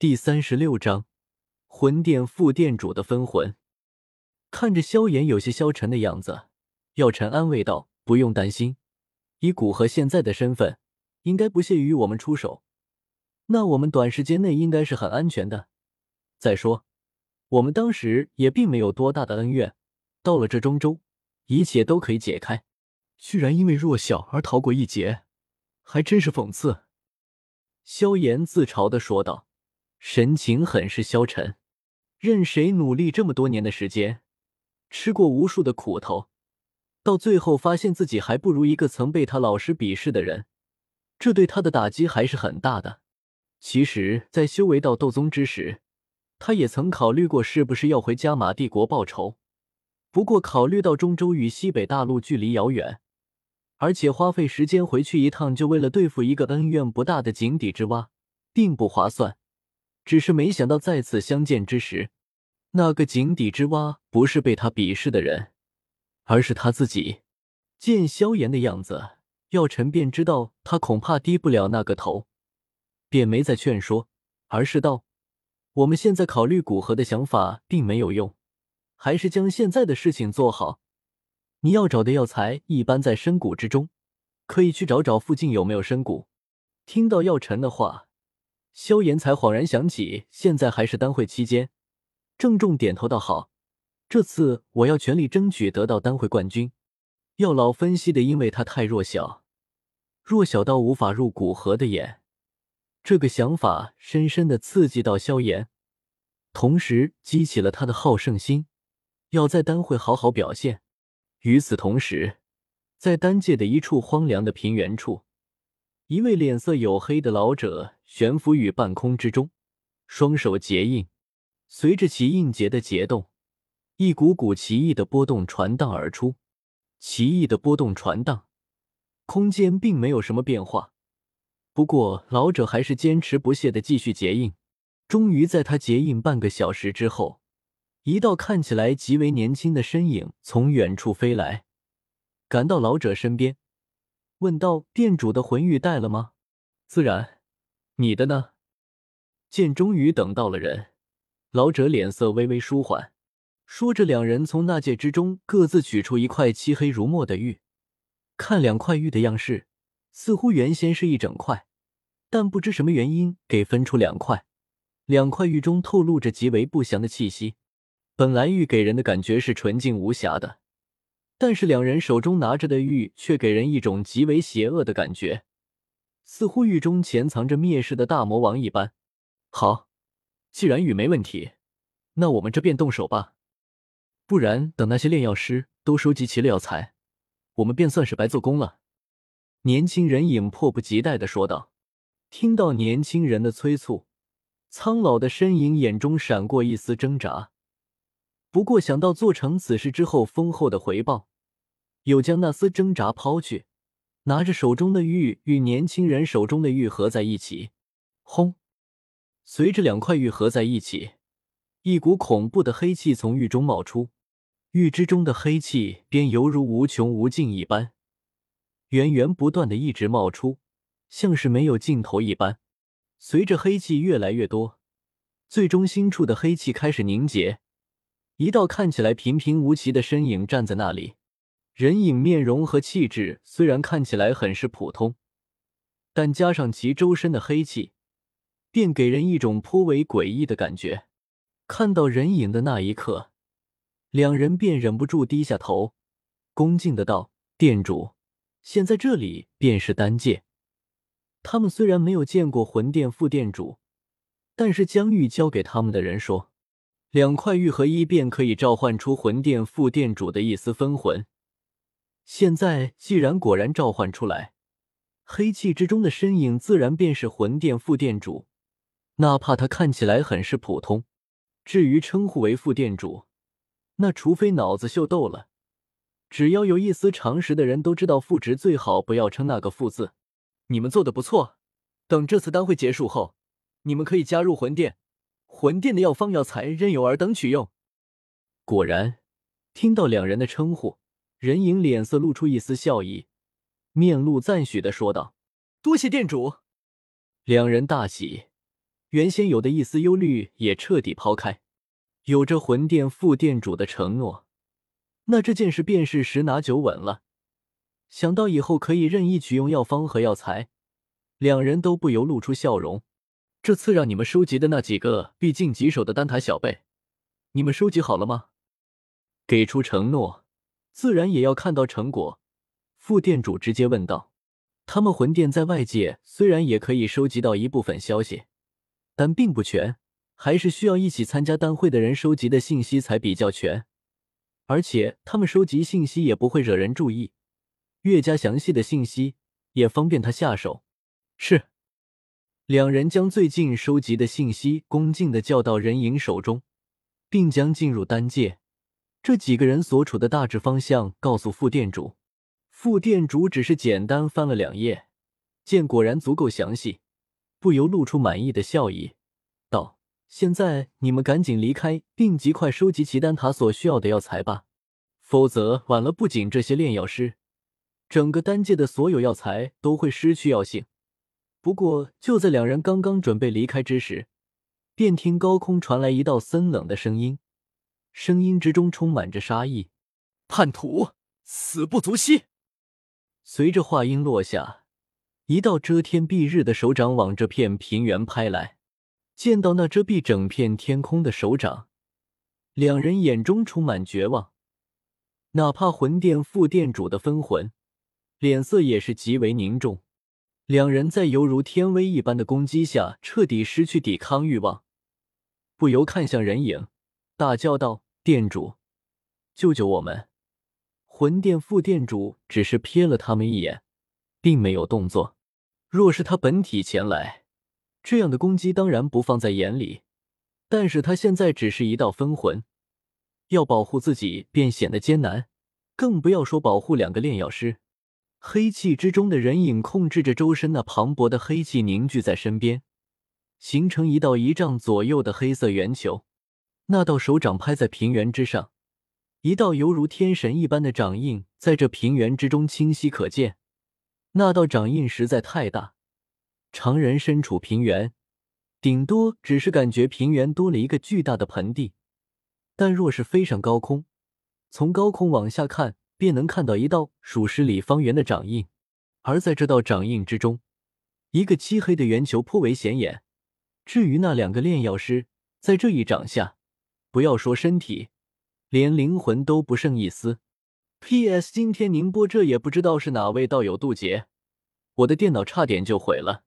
第三十六章，魂殿副殿主的分魂。看着萧炎有些消沉的样子，药尘安慰道：“不用担心，以古河现在的身份，应该不屑于我们出手。那我们短时间内应该是很安全的。再说，我们当时也并没有多大的恩怨，到了这中州，一切都可以解开。居然因为弱小而逃过一劫，还真是讽刺。”萧炎自嘲的说道。神情很是消沉，任谁努力这么多年的时间，吃过无数的苦头，到最后发现自己还不如一个曾被他老师鄙视的人，这对他的打击还是很大的。其实，在修为到斗宗之时，他也曾考虑过是不是要回加玛帝国报仇，不过考虑到中州与西北大陆距离遥远，而且花费时间回去一趟就为了对付一个恩怨不大的井底之蛙，并不划算。只是没想到再次相见之时，那个井底之蛙不是被他鄙视的人，而是他自己。见萧炎的样子，药尘便知道他恐怕低不了那个头，便没再劝说，而是道：“我们现在考虑古河的想法并没有用，还是将现在的事情做好。你要找的药材一般在深谷之中，可以去找找附近有没有深谷。”听到药尘的话。萧炎才恍然想起，现在还是丹会期间，郑重点头道：“好，这次我要全力争取得到丹会冠军。”药老分析的，因为他太弱小，弱小到无法入古河的眼。这个想法深深的刺激到萧炎，同时激起了他的好胜心，要在丹会好好表现。与此同时，在丹界的一处荒凉的平原处。一位脸色黝黑的老者悬浮于半空之中，双手结印。随着其印结的结动，一股股奇异的波动传荡而出。奇异的波动传荡，空间并没有什么变化。不过，老者还是坚持不懈的继续结印。终于，在他结印半个小时之后，一道看起来极为年轻的身影从远处飞来，赶到老者身边。问道：“店主的魂玉带了吗？”“自然。”“你的呢？”见终于等到了人，老者脸色微微舒缓。说着，两人从纳戒之中各自取出一块漆黑如墨的玉。看两块玉的样式，似乎原先是一整块，但不知什么原因给分出两块。两块玉中透露着极为不祥的气息。本来玉给人的感觉是纯净无瑕的。但是两人手中拿着的玉却给人一种极为邪恶的感觉，似乎狱中潜藏着灭世的大魔王一般。好，既然雨没问题，那我们这便动手吧。不然等那些炼药师都收集齐了药材，我们便算是白做工了。年轻人影迫不及待的说道。听到年轻人的催促，苍老的身影眼中闪过一丝挣扎。不过想到做成此事之后丰厚的回报。又将那丝挣扎抛去，拿着手中的玉与年轻人手中的玉合在一起，轰！随着两块玉合在一起，一股恐怖的黑气从玉中冒出，玉之中的黑气便犹如无穷无尽一般，源源不断的一直冒出，像是没有尽头一般。随着黑气越来越多，最中心处的黑气开始凝结，一道看起来平平无奇的身影站在那里。人影面容和气质虽然看起来很是普通，但加上其周身的黑气，便给人一种颇为诡异的感觉。看到人影的那一刻，两人便忍不住低下头，恭敬的道：“店主，现在这里便是丹界。”他们虽然没有见过魂殿副店主，但是江玉交给他们的人说，两块玉合一便可以召唤出魂殿副店主的一丝分魂。现在既然果然召唤出来，黑气之中的身影自然便是魂殿副殿主，哪怕他看起来很是普通。至于称呼为副殿主，那除非脑子秀逗了，只要有一丝常识的人都知道，副职最好不要称那个“副”字。你们做的不错，等这次丹会结束后，你们可以加入魂殿，魂殿的药方药材任由尔等取用。果然，听到两人的称呼。人影脸色露出一丝笑意，面露赞许的说道：“多谢店主。”两人大喜，原先有的一丝忧虑也彻底抛开。有着魂殿副店主的承诺，那这件事便是十拿九稳了。想到以后可以任意取用药方和药材，两人都不由露出笑容。这次让你们收集的那几个毕竟棘手的丹塔小辈，你们收集好了吗？给出承诺，自然也要看到成果。副店主直接问道：“他们魂殿在外界虽然也可以收集到一部分消息，但并不全，还是需要一起参加丹会的人收集的信息才比较全。而且他们收集信息也不会惹人注意。”越加详细的信息也方便他下手。是，两人将最近收集的信息恭敬的交到人影手中，并将进入丹界这几个人所处的大致方向告诉副店主。副店主只是简单翻了两页，见果然足够详细，不由露出满意的笑意，道：“现在你们赶紧离开，并极快收集齐丹塔所需要的药材吧，否则晚了，不仅这些炼药师。”整个丹界的所有药材都会失去药性。不过，就在两人刚刚准备离开之时，便听高空传来一道森冷的声音，声音之中充满着杀意：“叛徒，死不足惜！”随着话音落下，一道遮天蔽日的手掌往这片平原拍来。见到那遮蔽整片天空的手掌，两人眼中充满绝望。哪怕魂殿副殿主的分魂。脸色也是极为凝重，两人在犹如天威一般的攻击下，彻底失去抵抗欲望，不由看向人影，大叫道：“店主，救救我们！”魂殿副店主只是瞥了他们一眼，并没有动作。若是他本体前来，这样的攻击当然不放在眼里，但是他现在只是一道分魂，要保护自己便显得艰难，更不要说保护两个炼药师。黑气之中的人影控制着周身那磅礴的黑气凝聚在身边，形成一道一丈左右的黑色圆球。那道手掌拍在平原之上，一道犹如天神一般的掌印在这平原之中清晰可见。那道掌印实在太大，常人身处平原，顶多只是感觉平原多了一个巨大的盆地，但若是飞上高空，从高空往下看。便能看到一道数十里方圆的掌印，而在这道掌印之中，一个漆黑的圆球颇为显眼。至于那两个炼药师，在这一掌下，不要说身体，连灵魂都不剩一丝。P.S. 今天宁波这也不知道是哪位道友渡劫，我的电脑差点就毁了。